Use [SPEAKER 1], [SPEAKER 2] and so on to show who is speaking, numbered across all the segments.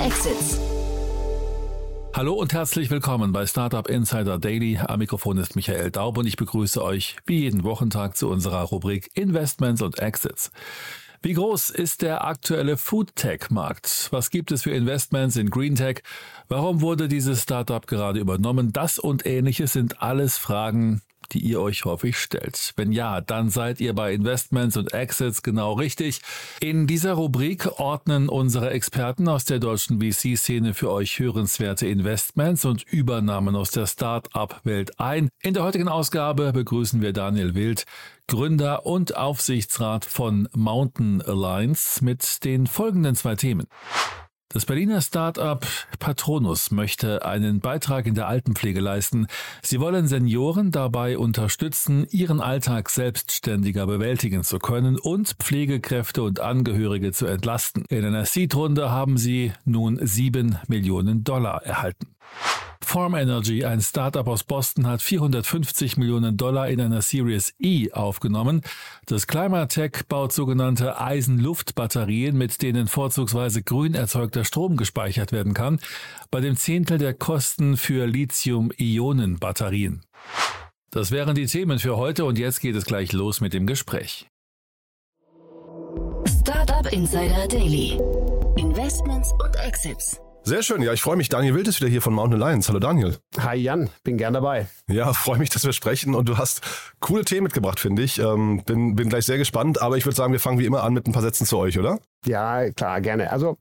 [SPEAKER 1] Exits.
[SPEAKER 2] Hallo und herzlich willkommen bei Startup Insider Daily. Am Mikrofon ist Michael Daub und ich begrüße euch wie jeden Wochentag zu unserer Rubrik Investments und Exits. Wie groß ist der aktuelle Foodtech-Markt? Was gibt es für Investments in Greentech? Warum wurde dieses Startup gerade übernommen? Das und ähnliches sind alles Fragen, die ihr euch häufig stellt. Wenn ja, dann seid ihr bei Investments und Exits genau richtig. In dieser Rubrik ordnen unsere Experten aus der deutschen VC-Szene für euch hörenswerte Investments und Übernahmen aus der Start-up-Welt ein. In der heutigen Ausgabe begrüßen wir Daniel Wild, Gründer und Aufsichtsrat von Mountain Alliance mit den folgenden zwei Themen. Das Berliner Start-up Patronus möchte einen Beitrag in der Altenpflege leisten. Sie wollen Senioren dabei unterstützen, ihren Alltag selbstständiger bewältigen zu können und Pflegekräfte und Angehörige zu entlasten. In einer Seed-Runde haben sie nun sieben Millionen Dollar erhalten. Form Energy, ein Startup aus Boston, hat 450 Millionen Dollar in einer Series E aufgenommen. Das Climatech baut sogenannte Eisenluftbatterien, mit denen vorzugsweise grün erzeugter Strom gespeichert werden kann, bei dem Zehntel der Kosten für Lithium-Ionen-Batterien. Das wären die Themen für heute und jetzt geht es gleich los mit dem Gespräch.
[SPEAKER 1] Startup Insider Daily. Investments und Exits.
[SPEAKER 3] Sehr schön, ja, ich freue mich. Daniel Wild ist wieder hier von Mountain Alliance. Hallo Daniel.
[SPEAKER 4] Hi Jan, bin gern dabei.
[SPEAKER 3] Ja, freue mich, dass wir sprechen und du hast coole Themen mitgebracht, finde ich. Ähm, bin, bin gleich sehr gespannt, aber ich würde sagen, wir fangen wie immer an mit ein paar Sätzen zu euch, oder?
[SPEAKER 4] Ja, klar, gerne. Also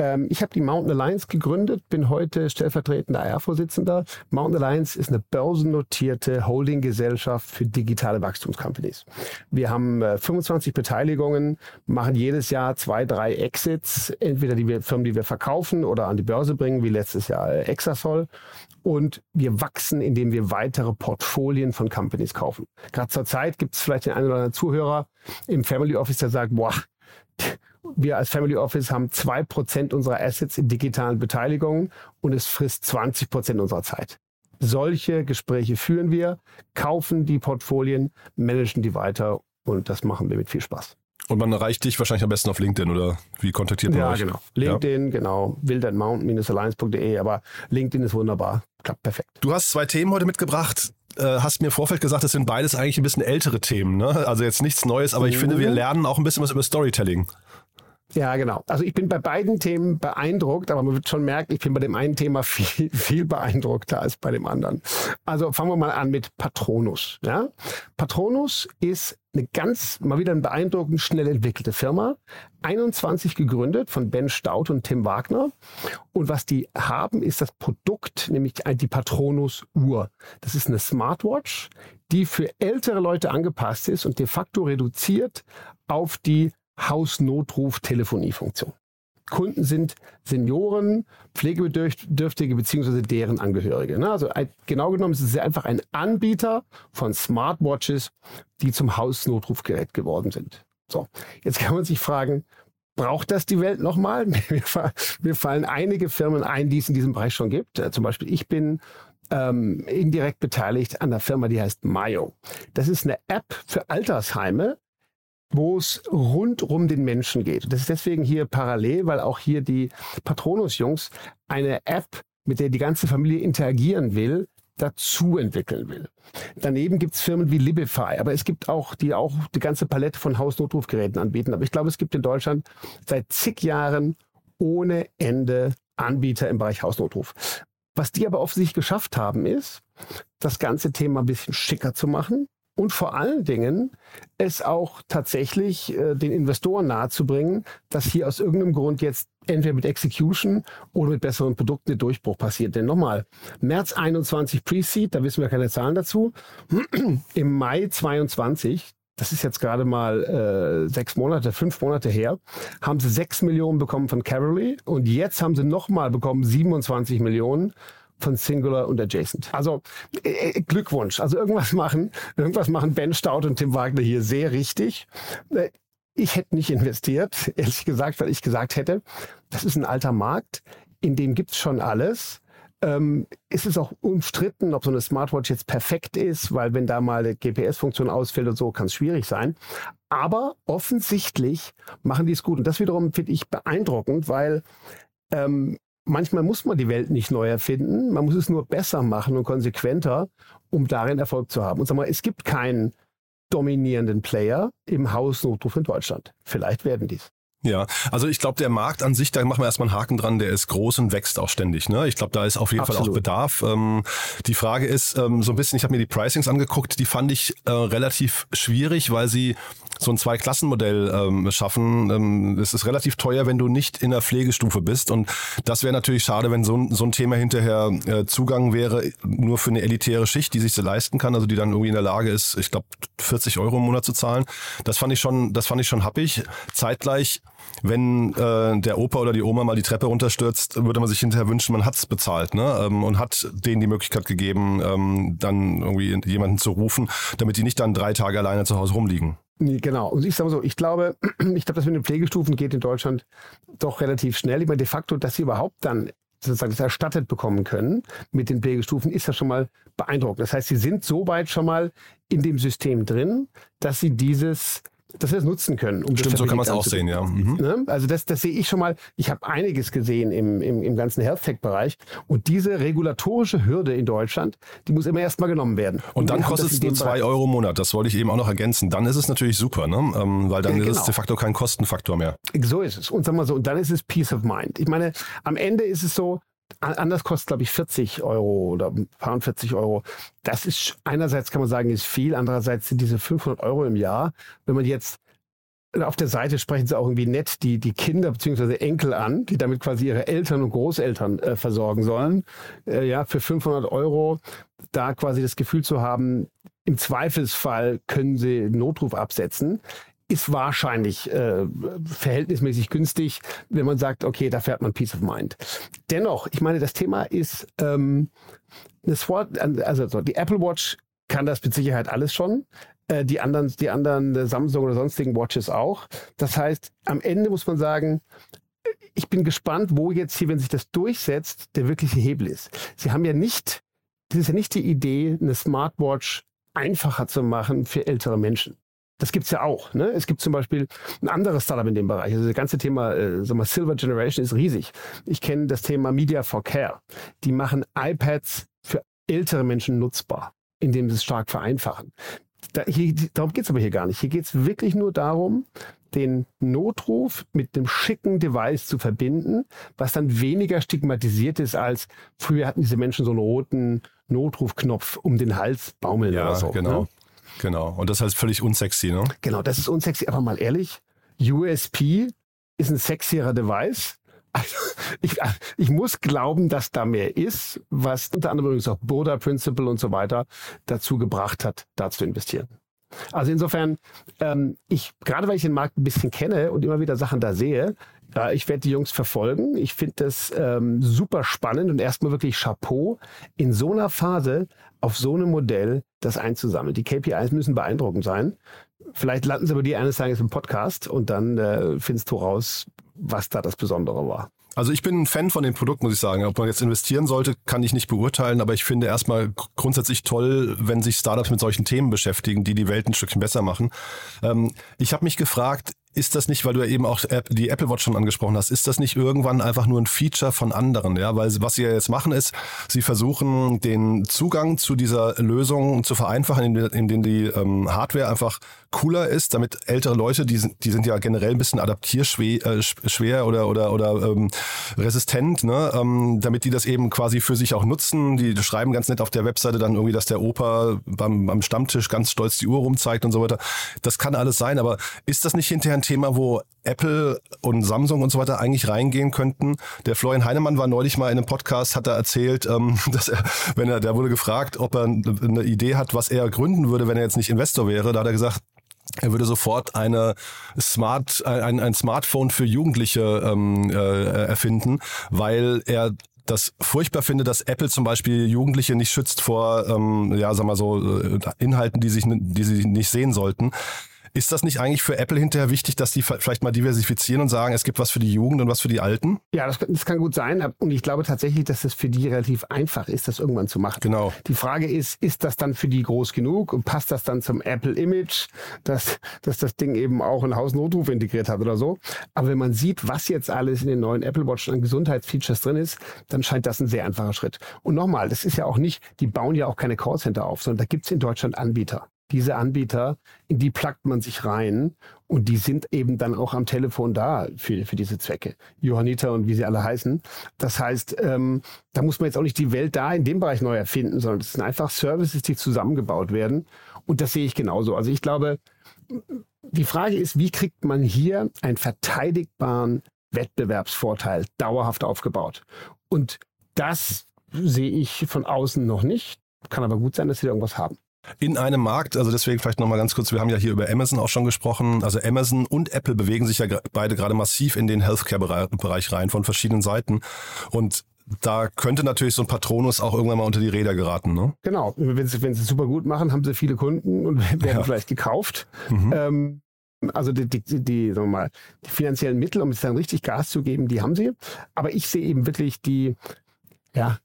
[SPEAKER 4] ähm, ich habe die Mountain Alliance gegründet, bin heute stellvertretender AR-Vorsitzender. Mountain Alliance ist eine börsennotierte Holdinggesellschaft für digitale Wachstumscompanies. Wir haben äh, 25 Beteiligungen, machen jedes Jahr zwei, drei Exits, entweder die Firmen, die wir verkaufen oder an die Börse bringen, wie letztes Jahr äh, Exasol. Und wir wachsen, indem wir weitere Portfolien von Companies kaufen. Gerade zur Zeit gibt es vielleicht den einen oder anderen Zuhörer im Family Office, der sagt, boah, wir als Family Office haben zwei Prozent unserer Assets in digitalen Beteiligungen und es frisst 20 Prozent unserer Zeit. Solche Gespräche führen wir, kaufen die Portfolien, managen die weiter und das machen wir mit viel Spaß.
[SPEAKER 3] Und man erreicht dich wahrscheinlich am besten auf LinkedIn oder wie kontaktiert man
[SPEAKER 4] ja,
[SPEAKER 3] euch?
[SPEAKER 4] Genau. LinkedIn, ja, genau. wildandmountain-alliance.de, aber LinkedIn ist wunderbar. Klappt perfekt.
[SPEAKER 3] Du hast zwei Themen heute mitgebracht. Äh, hast mir im Vorfeld gesagt, das sind beides eigentlich ein bisschen ältere Themen. Ne? Also jetzt nichts Neues, aber ich mhm. finde, wir lernen auch ein bisschen was über Storytelling.
[SPEAKER 4] Ja, genau. Also ich bin bei beiden Themen beeindruckt, aber man wird schon merken, ich bin bei dem einen Thema viel, viel beeindruckter als bei dem anderen. Also fangen wir mal an mit Patronus. Ja? Patronus ist eine ganz, mal wieder eine beeindruckend schnell entwickelte Firma. 21 gegründet von Ben Stout und Tim Wagner. Und was die haben, ist das Produkt, nämlich die Patronus Uhr. Das ist eine Smartwatch, die für ältere Leute angepasst ist und de facto reduziert auf die Hausnotruf-Telefoniefunktion. Kunden sind Senioren, Pflegebedürftige bzw. deren Angehörige. Ne? Also genau genommen ist es einfach ein Anbieter von Smartwatches, die zum Hausnotrufgerät geworden sind. So, jetzt kann man sich fragen, braucht das die Welt nochmal? Mir fallen einige Firmen ein, die es in diesem Bereich schon gibt. Äh, zum Beispiel ich bin ähm, indirekt beteiligt an der Firma, die heißt Mayo. Das ist eine App für Altersheime, wo es rund um den Menschen geht. Das ist deswegen hier parallel, weil auch hier die Patronus-Jungs eine App, mit der die ganze Familie interagieren will, dazu entwickeln will. Daneben gibt es Firmen wie Libify, aber es gibt auch, die auch die ganze Palette von Hausnotrufgeräten anbieten. Aber ich glaube, es gibt in Deutschland seit zig Jahren ohne Ende Anbieter im Bereich Hausnotruf. Was die aber offensichtlich geschafft haben, ist, das ganze Thema ein bisschen schicker zu machen, und vor allen Dingen es auch tatsächlich äh, den Investoren nahezubringen, dass hier aus irgendeinem Grund jetzt entweder mit Execution oder mit besseren Produkten der Durchbruch passiert. Denn nochmal, März 21 Pre-Seed, da wissen wir keine Zahlen dazu. Im Mai 22, das ist jetzt gerade mal äh, sechs Monate, fünf Monate her, haben sie sechs Millionen bekommen von Cavalry und jetzt haben sie nochmal bekommen 27 Millionen von Singular und Adjacent. Also äh, äh, Glückwunsch. Also irgendwas machen, irgendwas machen Ben Stout und Tim Wagner hier sehr richtig. Äh, ich hätte nicht investiert, ehrlich gesagt, weil ich gesagt hätte, das ist ein alter Markt, in dem gibt's schon alles. Ähm, ist es auch umstritten, ob so eine Smartwatch jetzt perfekt ist, weil wenn da mal eine GPS-Funktion ausfällt und so, kann es schwierig sein. Aber offensichtlich machen die es gut. Und das wiederum finde ich beeindruckend, weil ähm, manchmal muss man die Welt nicht neu erfinden, man muss es nur besser machen und konsequenter, um darin Erfolg zu haben. Und sag mal, es gibt keinen dominierenden Player im Hausnotruf in Deutschland. Vielleicht werden dies.
[SPEAKER 3] Ja, also ich glaube, der Markt an sich, da machen wir erstmal einen Haken dran, der ist groß und wächst auch ständig. Ne? Ich glaube, da ist auf jeden Absolut. Fall auch Bedarf. Ähm, die Frage ist ähm, so ein bisschen, ich habe mir die Pricings angeguckt, die fand ich äh, relativ schwierig, weil sie so ein Zwei-Klassen-Modell ähm, schaffen. Ähm, es ist relativ teuer, wenn du nicht in der Pflegestufe bist. Und das wäre natürlich schade, wenn so ein, so ein Thema hinterher äh, Zugang wäre, nur für eine elitäre Schicht, die sich so leisten kann, also die dann irgendwie in der Lage ist, ich glaube, 40 Euro im Monat zu zahlen. Das fand ich schon, das fand ich schon happig. Zeitgleich wenn äh, der Opa oder die Oma mal die Treppe runterstürzt, würde man sich hinterher wünschen, man hat's bezahlt ne? ähm, und hat denen die Möglichkeit gegeben, ähm, dann irgendwie jemanden zu rufen, damit die nicht dann drei Tage alleine zu Hause rumliegen.
[SPEAKER 4] Genau. Und ich sage mal so, ich glaube, ich glaube, das mit den Pflegestufen geht in Deutschland doch relativ schnell. Ich meine, de facto, dass sie überhaupt dann sozusagen das erstattet bekommen können mit den Pflegestufen, ist ja schon mal beeindruckend. Das heißt, sie sind so weit schon mal in dem System drin, dass sie dieses dass wir es nutzen können.
[SPEAKER 3] Um Stimmt, so kann man es auch sehen, ja. Mhm.
[SPEAKER 4] Ne? Also das, das sehe ich schon mal. Ich habe einiges gesehen im, im, im ganzen Health Tech-Bereich. Und diese regulatorische Hürde in Deutschland, die muss immer erstmal genommen werden.
[SPEAKER 3] Und, und dann kostet es nur zwei Euro im Monat. Das wollte ich eben auch noch ergänzen. Dann ist es natürlich super, ne? Ähm, weil dann ja, genau. ist es de facto kein Kostenfaktor mehr.
[SPEAKER 4] So ist es. Und sagen wir so, und dann ist es Peace of Mind. Ich meine, am Ende ist es so, Anders kostet, glaube ich, 40 Euro oder 40 Euro. Das ist einerseits kann man sagen, ist viel. Andererseits sind diese 500 Euro im Jahr, wenn man jetzt auf der Seite sprechen sie auch irgendwie nett die, die Kinder bzw. Enkel an, die damit quasi ihre Eltern und Großeltern äh, versorgen sollen. Äh, ja, für 500 Euro da quasi das Gefühl zu haben, im Zweifelsfall können sie Notruf absetzen ist wahrscheinlich äh, verhältnismäßig günstig, wenn man sagt, okay, da fährt man Peace of Mind. Dennoch, ich meine, das Thema ist, ähm, das Wort, also die Apple Watch kann das mit Sicherheit alles schon. Äh, die anderen, die anderen Samsung oder sonstigen Watches auch. Das heißt, am Ende muss man sagen, ich bin gespannt, wo jetzt hier, wenn sich das durchsetzt, der wirkliche Hebel ist. Sie haben ja nicht, das ist ja nicht die Idee, eine Smartwatch einfacher zu machen für ältere Menschen. Das gibt's ja auch. Ne? Es gibt zum Beispiel ein anderes Startup in dem Bereich. Also das ganze Thema äh, mal, Silver Generation ist riesig. Ich kenne das Thema Media for Care. Die machen iPads für ältere Menschen nutzbar, indem sie es stark vereinfachen. Da, hier, darum geht's aber hier gar nicht. Hier geht's wirklich nur darum, den Notruf mit einem schicken Device zu verbinden, was dann weniger stigmatisiert ist als früher hatten diese Menschen so einen roten Notrufknopf um den Hals baumeln
[SPEAKER 3] ja,
[SPEAKER 4] oder so.
[SPEAKER 3] Genau. Ne? Genau. Und das heißt völlig unsexy, ne?
[SPEAKER 4] Genau, das ist unsexy. Aber mal ehrlich, USP ist ein sexierer Device. Also ich, ich muss glauben, dass da mehr ist, was unter anderem übrigens auch Boda Principle und so weiter dazu gebracht hat, da zu investieren. Also insofern, ähm, ich, gerade weil ich den Markt ein bisschen kenne und immer wieder Sachen da sehe, äh, ich werde die Jungs verfolgen. Ich finde das ähm, super spannend und erstmal wirklich Chapeau, in so einer Phase auf so einem Modell das einzusammeln. Die KPIs müssen beeindruckend sein. Vielleicht landen sie bei dir eines Tages im Podcast und dann äh, findest du raus, was da das Besondere war.
[SPEAKER 3] Also ich bin ein Fan von dem Produkt, muss ich sagen. Ob man jetzt investieren sollte, kann ich nicht beurteilen, aber ich finde erstmal grundsätzlich toll, wenn sich Startups mit solchen Themen beschäftigen, die die Welt ein Stückchen besser machen. Ähm, ich habe mich gefragt, ist das nicht, weil du ja eben auch die Apple Watch schon angesprochen hast, ist das nicht irgendwann einfach nur ein Feature von anderen? Ja, weil was sie ja jetzt machen ist, sie versuchen den Zugang zu dieser Lösung zu vereinfachen, indem die ähm, Hardware einfach cooler ist, damit ältere Leute, die sind, die sind ja generell ein bisschen adaptierschwer äh, schwer oder oder oder ähm, resistent, ne? ähm, damit die das eben quasi für sich auch nutzen. Die schreiben ganz nett auf der Webseite dann irgendwie, dass der Opa beim, beim Stammtisch ganz stolz die Uhr rumzeigt und so weiter. Das kann alles sein, aber ist das nicht hinterher ein Thema, wo Apple und Samsung und so weiter eigentlich reingehen könnten. Der Florian Heinemann war neulich mal in einem Podcast, hat er erzählt, ähm, dass er, wenn er, der wurde gefragt, ob er eine Idee hat, was er gründen würde, wenn er jetzt nicht Investor wäre. Da hat er gesagt, er würde sofort eine Smart, ein, ein Smartphone für Jugendliche ähm, äh, erfinden, weil er das furchtbar finde, dass Apple zum Beispiel Jugendliche nicht schützt vor, ähm, ja, sag mal so, äh, Inhalten, die sich, die sie nicht sehen sollten. Ist das nicht eigentlich für Apple hinterher wichtig, dass die vielleicht mal diversifizieren und sagen, es gibt was für die Jugend und was für die Alten?
[SPEAKER 4] Ja, das, das kann gut sein. Und ich glaube tatsächlich, dass es für die relativ einfach ist, das irgendwann zu machen.
[SPEAKER 3] Genau.
[SPEAKER 4] Die Frage ist, ist das dann für die groß genug und passt das dann zum Apple-Image, dass, dass das Ding eben auch einen Hausnotruf integriert hat oder so? Aber wenn man sieht, was jetzt alles in den neuen Apple Watch an Gesundheitsfeatures drin ist, dann scheint das ein sehr einfacher Schritt. Und nochmal, das ist ja auch nicht, die bauen ja auch keine Callcenter auf, sondern da gibt es in Deutschland Anbieter diese Anbieter, in die plackt man sich rein und die sind eben dann auch am Telefon da für, für diese Zwecke. Johanniter und wie sie alle heißen. Das heißt, ähm, da muss man jetzt auch nicht die Welt da in dem Bereich neu erfinden, sondern es sind einfach Services, die zusammengebaut werden. Und das sehe ich genauso. Also ich glaube, die Frage ist, wie kriegt man hier einen verteidigbaren Wettbewerbsvorteil dauerhaft aufgebaut? Und das sehe ich von außen noch nicht. Kann aber gut sein, dass sie da irgendwas haben.
[SPEAKER 3] In einem Markt, also deswegen vielleicht nochmal ganz kurz, wir haben ja hier über Amazon auch schon gesprochen. Also Amazon und Apple bewegen sich ja beide gerade massiv in den Healthcare-Bereich rein von verschiedenen Seiten. Und da könnte natürlich so ein Patronus auch irgendwann mal unter die Räder geraten, ne?
[SPEAKER 4] Genau. Wenn sie, wenn sie super gut machen, haben sie viele Kunden und werden ja. vielleicht gekauft. Mhm. Ähm, also die, die, die, sagen wir mal, die finanziellen Mittel, um jetzt dann richtig Gas zu geben, die haben sie. Aber ich sehe eben wirklich die, ja,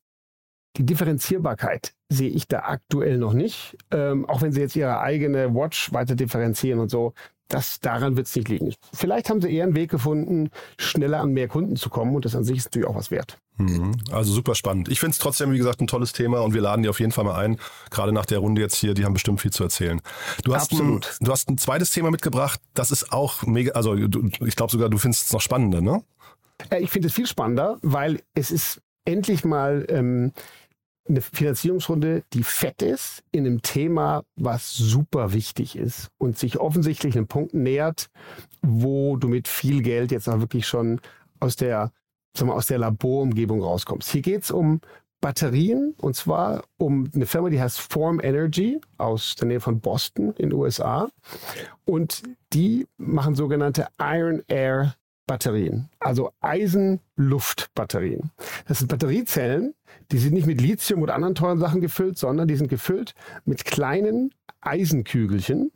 [SPEAKER 4] die Differenzierbarkeit sehe ich da aktuell noch nicht. Ähm, auch wenn sie jetzt ihre eigene Watch weiter differenzieren und so, das, daran wird es nicht liegen. Vielleicht haben sie eher einen Weg gefunden, schneller an mehr Kunden zu kommen und das an sich ist natürlich auch was wert.
[SPEAKER 3] Mhm. Also super spannend. Ich finde es trotzdem, wie gesagt, ein tolles Thema und wir laden die auf jeden Fall mal ein. Gerade nach der Runde jetzt hier, die haben bestimmt viel zu erzählen. Du hast, Absolut. Ein, du hast ein zweites Thema mitgebracht, das ist auch mega, also du, ich glaube sogar, du findest es noch spannender, ne?
[SPEAKER 4] Äh, ich finde es viel spannender, weil es ist endlich mal ähm, eine Finanzierungsrunde, die fett ist, in einem Thema, was super wichtig ist und sich offensichtlich einem Punkt nähert, wo du mit viel Geld jetzt auch wirklich schon aus der, sagen wir, aus der Laborumgebung rauskommst. Hier geht es um Batterien und zwar um eine Firma, die heißt Form Energy aus der Nähe von Boston in den USA und die machen sogenannte Iron Air Batterien, also Eisen-Luft-Batterien. Das sind Batteriezellen, die sind nicht mit Lithium oder anderen teuren Sachen gefüllt, sondern die sind gefüllt mit kleinen Eisenkügelchen.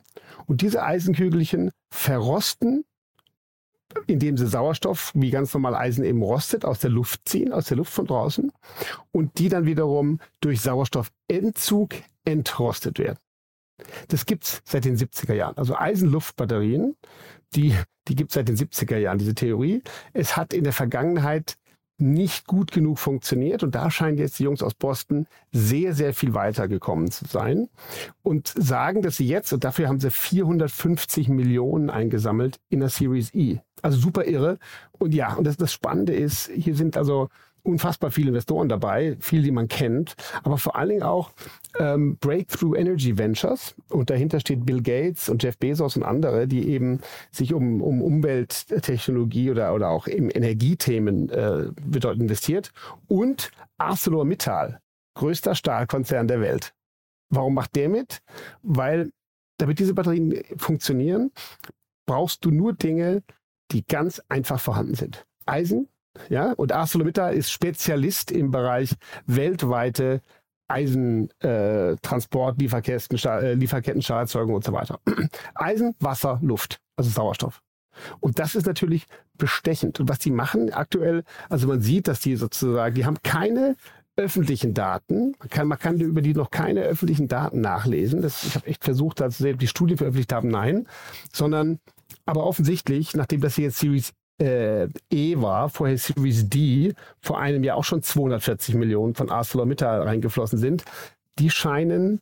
[SPEAKER 4] Und diese Eisenkügelchen verrosten, indem sie Sauerstoff, wie ganz normal Eisen eben rostet, aus der Luft ziehen, aus der Luft von draußen. Und die dann wiederum durch Sauerstoffentzug entrostet werden. Das gibt's seit den 70er Jahren. Also Eisenluftbatterien, die, die gibt's seit den 70er Jahren, diese Theorie. Es hat in der Vergangenheit nicht gut genug funktioniert und da scheinen jetzt die Jungs aus Boston sehr, sehr viel weitergekommen zu sein und sagen, dass sie jetzt, und dafür haben sie 450 Millionen eingesammelt in der Series E. Also super irre. Und ja, und das, das Spannende ist, hier sind also unfassbar viele Investoren dabei, viele, die man kennt, aber vor allen Dingen auch ähm, Breakthrough Energy Ventures. Und dahinter steht Bill Gates und Jeff Bezos und andere, die eben sich um, um Umwelttechnologie oder, oder auch eben Energiethemen äh, bedeutend investiert. Und ArcelorMittal, größter Stahlkonzern der Welt. Warum macht der mit? Weil damit diese Batterien funktionieren, brauchst du nur Dinge, die ganz einfach vorhanden sind. Eisen, ja, und ArcelorMittal ist Spezialist im Bereich weltweite Eisentransport, äh, Lieferketten, äh, Lieferketten, Stahlerzeugung und so weiter. Eisen, Wasser, Luft, also Sauerstoff. Und das ist natürlich bestechend. Und was die machen aktuell, also man sieht, dass die sozusagen, die haben keine öffentlichen Daten. Man kann, man kann über die noch keine öffentlichen Daten nachlesen. Das, ich habe echt versucht, da zu sehen, ob die Studie veröffentlicht haben. Nein. Sondern aber offensichtlich, nachdem das hier jetzt Series äh, E war, vorher Series D, vor einem Jahr auch schon 240 Millionen von ArcelorMittal reingeflossen sind, die scheinen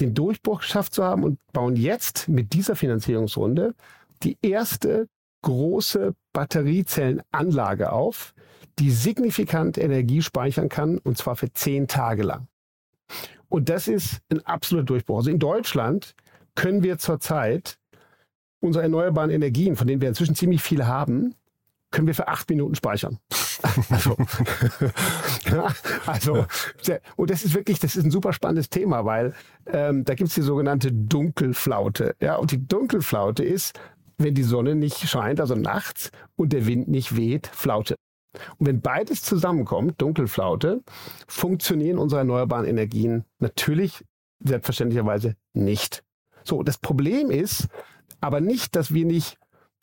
[SPEAKER 4] den Durchbruch geschafft zu haben und bauen jetzt mit dieser Finanzierungsrunde die erste große Batteriezellenanlage auf, die signifikant Energie speichern kann, und zwar für zehn Tage lang. Und das ist ein absoluter Durchbruch. Also in Deutschland können wir zurzeit unsere erneuerbaren Energien, von denen wir inzwischen ziemlich viel haben, können wir für acht Minuten speichern. also, also, und das ist wirklich, das ist ein super spannendes Thema, weil ähm, da gibt es die sogenannte Dunkelflaute. Ja, und die Dunkelflaute ist, wenn die Sonne nicht scheint, also nachts, und der Wind nicht weht, Flaute. Und wenn beides zusammenkommt, Dunkelflaute, funktionieren unsere erneuerbaren Energien natürlich selbstverständlicherweise nicht. So, das Problem ist, Aber nicht, dass wir nicht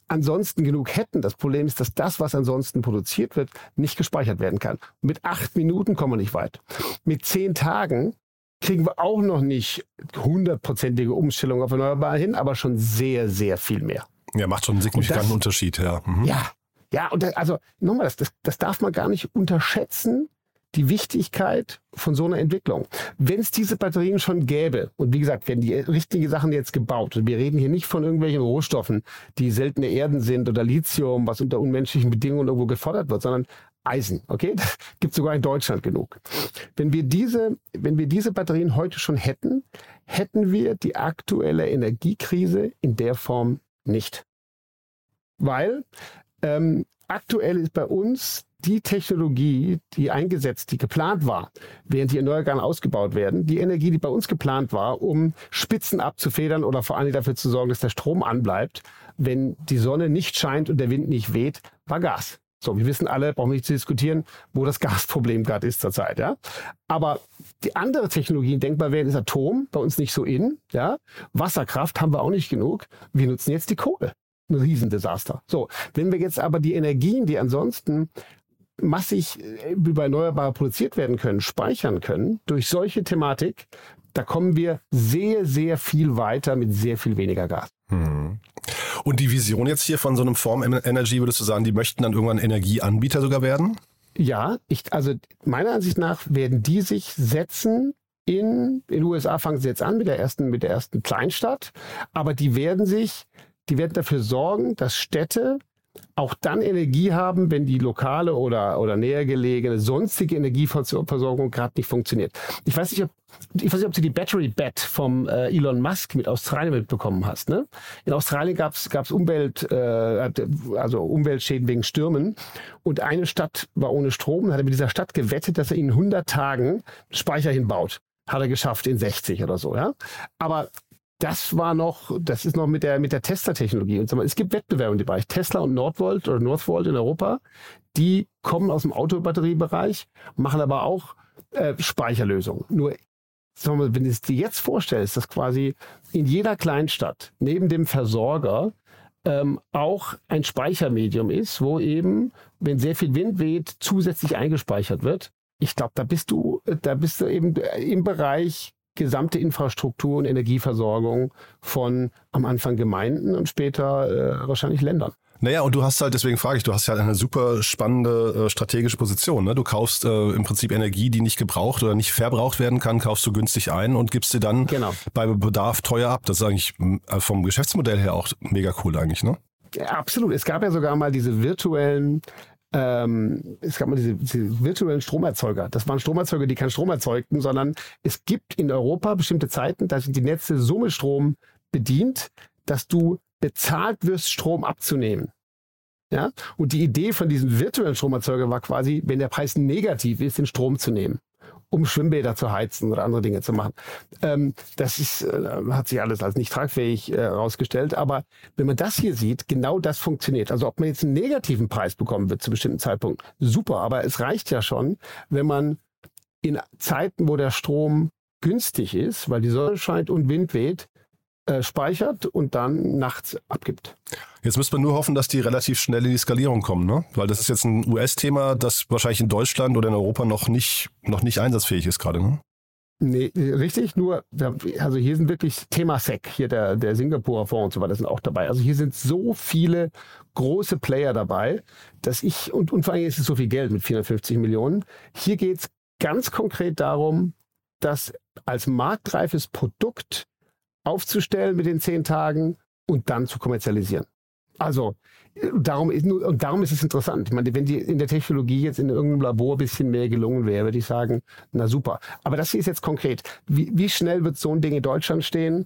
[SPEAKER 4] ansonsten genug hätten. Das Problem ist, dass das, was ansonsten produziert wird, nicht gespeichert werden kann. Mit acht Minuten kommen wir nicht weit. Mit zehn Tagen kriegen wir auch noch nicht hundertprozentige Umstellung auf Erneuerbare hin, aber schon sehr, sehr viel mehr.
[SPEAKER 3] Ja, macht schon einen signifikanten
[SPEAKER 4] das,
[SPEAKER 3] Unterschied, ja. Mhm.
[SPEAKER 4] Ja, ja, und das, also nochmal, das, das, das darf man gar nicht unterschätzen, die Wichtigkeit von so einer Entwicklung. Wenn es diese Batterien schon gäbe, und wie gesagt, werden die richtigen Sachen jetzt gebaut, und wir reden hier nicht von irgendwelchen Rohstoffen, die seltene Erden sind oder Lithium, was unter unmenschlichen Bedingungen irgendwo gefordert wird, sondern Eisen, okay? Das gibt sogar in Deutschland genug. Wenn wir diese, wenn wir diese Batterien heute schon hätten, hätten wir die aktuelle Energiekrise in der Form nicht. Weil ähm, aktuell ist bei uns die Technologie, die eingesetzt, die geplant war, während die Erneuerbaren ausgebaut werden, die Energie, die bei uns geplant war, um Spitzen abzufedern oder vor allem dafür zu sorgen, dass der Strom anbleibt, wenn die Sonne nicht scheint und der Wind nicht weht, war Gas. So, wir wissen alle, brauchen wir nicht zu diskutieren, wo das Gasproblem gerade ist zurzeit, ja. Aber die andere Technologien denkbar wären, ist Atom, bei uns nicht so in, ja. Wasserkraft haben wir auch nicht genug. Wir nutzen jetzt die Kohle. Ein Riesendesaster. So, wenn wir jetzt aber die Energien, die ansonsten massig äh, über Erneuerbare produziert werden können, speichern können, durch solche Thematik, da kommen wir sehr, sehr viel weiter mit sehr viel weniger Gas.
[SPEAKER 3] Hm. Und die Vision jetzt hier von so einem Form Energy, würdest du sagen, die möchten dann irgendwann Energieanbieter sogar werden?
[SPEAKER 4] Ja, ich, also meiner Ansicht nach werden die sich setzen in, in den USA fangen sie jetzt an mit der ersten, mit der ersten Kleinstadt, aber die werden sich, die werden dafür sorgen, dass Städte auch dann Energie haben, wenn die lokale oder, oder näher gelegene sonstige Energieversorgung gerade nicht funktioniert. Ich weiß nicht, ob, ich weiß nicht, ob du die Battery Bet vom äh, Elon Musk mit Australien mitbekommen hast. Ne? In Australien gab es Umwelt, äh, also Umweltschäden wegen Stürmen und eine Stadt war ohne Strom. Dann hat er mit dieser Stadt gewettet, dass er in 100 Tagen Speicher hinbaut. Hat er geschafft in 60 oder so. Ja? Aber das war noch, das ist noch mit der, mit der Tesla-Technologie. Und es gibt Wettbewerbe dem Bereich. Tesla und Nordvolt oder Northvolt in Europa, die kommen aus dem Autobatteriebereich, machen aber auch äh, Speicherlösungen. Nur, sagen wir, wenn du es dir jetzt vorstellst, dass quasi in jeder Kleinstadt neben dem Versorger ähm, auch ein Speichermedium ist, wo eben, wenn sehr viel Wind weht, zusätzlich eingespeichert wird. Ich glaube, da bist du, da bist du eben im Bereich gesamte Infrastruktur und Energieversorgung von am Anfang Gemeinden und später äh, wahrscheinlich Ländern.
[SPEAKER 3] Naja, und du hast halt, deswegen frage ich, du hast ja eine super spannende äh, strategische Position. Ne? Du kaufst äh, im Prinzip Energie, die nicht gebraucht oder nicht verbraucht werden kann, kaufst du günstig ein und gibst sie dann genau. bei Bedarf teuer ab. Das ist eigentlich äh, vom Geschäftsmodell her auch mega cool eigentlich, ne?
[SPEAKER 4] Ja, absolut. Es gab ja sogar mal diese virtuellen ähm, es gab mal diese, diese virtuellen Stromerzeuger. Das waren Stromerzeuger, die keinen Strom erzeugten, sondern es gibt in Europa bestimmte Zeiten, da sind die Netze so mit Strom bedient, dass du bezahlt wirst, Strom abzunehmen. Ja? Und die Idee von diesem virtuellen Stromerzeuger war quasi, wenn der Preis negativ ist, den Strom zu nehmen um Schwimmbäder zu heizen oder andere Dinge zu machen. Ähm, das ist, äh, hat sich alles als nicht tragfähig herausgestellt. Äh, Aber wenn man das hier sieht, genau das funktioniert. Also ob man jetzt einen negativen Preis bekommen wird zu bestimmten Zeitpunkt, super. Aber es reicht ja schon, wenn man in Zeiten, wo der Strom günstig ist, weil die Sonne scheint und Wind weht, äh, speichert und dann nachts abgibt.
[SPEAKER 3] Jetzt müsste man nur hoffen, dass die relativ schnell in die Skalierung kommen, ne? Weil das ist jetzt ein US-Thema, das wahrscheinlich in Deutschland oder in Europa noch nicht, noch nicht einsatzfähig ist gerade, ne?
[SPEAKER 4] Nee, richtig, nur, also hier sind wirklich Thema SEC, hier der, der Singapurer Fonds und so weiter sind auch dabei. Also hier sind so viele große Player dabei, dass ich, und, und vor allem ist es so viel Geld mit 450 Millionen. Hier geht es ganz konkret darum, dass als marktreifes Produkt aufzustellen mit den zehn Tagen und dann zu kommerzialisieren. Also darum ist, und darum ist es interessant. Ich meine, wenn die in der Technologie jetzt in irgendeinem Labor ein bisschen mehr gelungen wäre, würde ich sagen, na super. Aber das hier ist jetzt konkret. Wie, wie schnell wird so ein Ding in Deutschland stehen?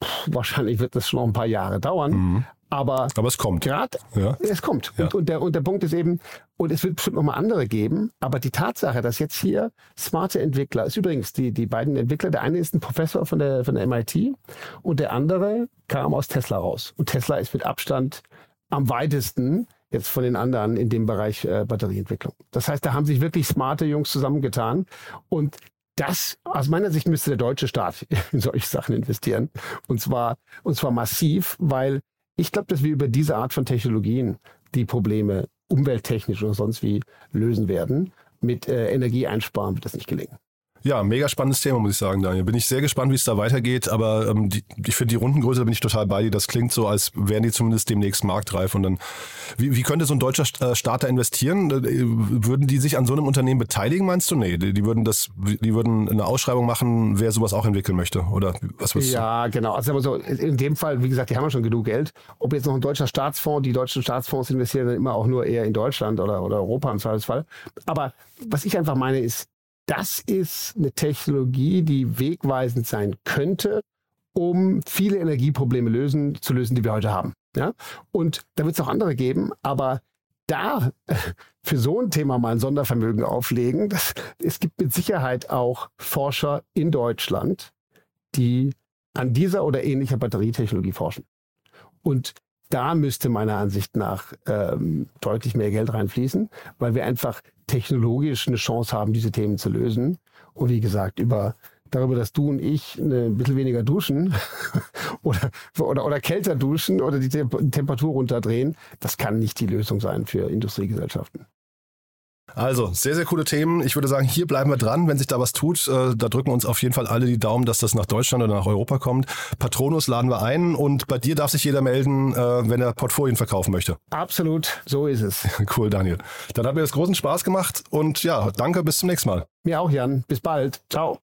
[SPEAKER 4] Puh, wahrscheinlich wird das schon noch ein paar Jahre dauern. Mhm. Aber,
[SPEAKER 3] aber es kommt.
[SPEAKER 4] Gerade, ja. es kommt. Ja. Und, und, der, und der Punkt ist eben, und es wird bestimmt nochmal andere geben, aber die Tatsache, dass jetzt hier smarte Entwickler, ist übrigens die, die beiden Entwickler, der eine ist ein Professor von der, von der MIT und der andere kam aus Tesla raus. Und Tesla ist mit Abstand am weitesten jetzt von den anderen in dem Bereich äh, Batterieentwicklung. Das heißt, da haben sich wirklich smarte Jungs zusammengetan und das, aus meiner Sicht müsste der deutsche Staat in solche Sachen investieren. Und zwar, und zwar massiv, weil Ich glaube, dass wir über diese Art von Technologien die Probleme umwelttechnisch oder sonst wie lösen werden. Mit äh, Energie einsparen wird das nicht gelingen.
[SPEAKER 3] Ja, mega spannendes Thema, muss ich sagen, Daniel. Bin ich sehr gespannt, wie es da weitergeht, aber ähm, die, ich finde die Rundengröße, da bin ich total bei dir. Das klingt so, als wären die zumindest demnächst marktreif. Und dann, wie, wie könnte so ein deutscher äh, Starter investieren? Äh, würden die sich an so einem Unternehmen beteiligen, meinst du? Nee, die, die würden das, die würden eine Ausschreibung machen, wer sowas auch entwickeln möchte. Oder was
[SPEAKER 4] würdest du? Ja, genau. Also so, in dem Fall, wie gesagt, die haben ja schon genug Geld. Ob jetzt noch ein deutscher Staatsfonds, die deutschen Staatsfonds investieren dann immer auch nur eher in Deutschland oder, oder Europa im Zweifelsfall. Aber was ich einfach meine ist, das ist eine Technologie, die wegweisend sein könnte, um viele Energieprobleme lösen, zu lösen, die wir heute haben. Ja? Und da wird es auch andere geben, aber da für so ein Thema mal ein Sondervermögen auflegen, das, es gibt mit Sicherheit auch Forscher in Deutschland, die an dieser oder ähnlicher Batterietechnologie forschen. Und da müsste meiner Ansicht nach ähm, deutlich mehr Geld reinfließen, weil wir einfach technologisch eine Chance haben, diese Themen zu lösen. Und wie gesagt, über darüber, dass du und ich ein bisschen weniger duschen oder, oder, oder kälter duschen oder die Temperatur runterdrehen, das kann nicht die Lösung sein für Industriegesellschaften.
[SPEAKER 3] Also, sehr, sehr coole Themen. Ich würde sagen, hier bleiben wir dran, wenn sich da was tut. Äh, da drücken uns auf jeden Fall alle die Daumen, dass das nach Deutschland oder nach Europa kommt. Patronus laden wir ein und bei dir darf sich jeder melden, äh, wenn er Portfolien verkaufen möchte.
[SPEAKER 4] Absolut, so ist es.
[SPEAKER 3] Cool, Daniel. Dann hat mir das großen Spaß gemacht und ja, danke, bis zum nächsten Mal.
[SPEAKER 4] Mir auch, Jan. Bis bald. Ciao.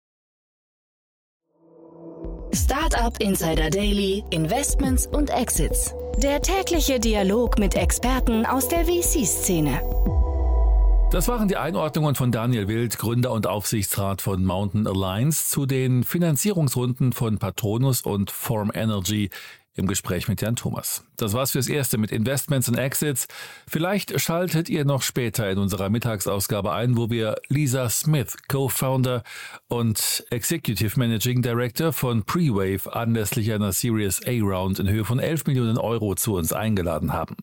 [SPEAKER 1] Startup Insider Daily, Investments und Exits. Der tägliche Dialog mit Experten aus der VC-Szene.
[SPEAKER 2] Das waren die Einordnungen von Daniel Wild, Gründer und Aufsichtsrat von Mountain Alliance, zu den Finanzierungsrunden von Patronus und Form Energy im Gespräch mit Jan Thomas. Das war's fürs Erste mit Investments und Exits. Vielleicht schaltet ihr noch später in unserer Mittagsausgabe ein, wo wir Lisa Smith, Co-Founder und Executive Managing Director von Prewave anlässlich einer Series A Round in Höhe von 11 Millionen Euro zu uns eingeladen haben.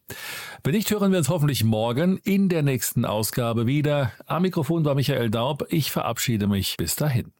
[SPEAKER 2] Wenn nicht, hören wir uns hoffentlich morgen in der nächsten Ausgabe wieder. Am Mikrofon war Michael Daub. Ich verabschiede mich. Bis dahin.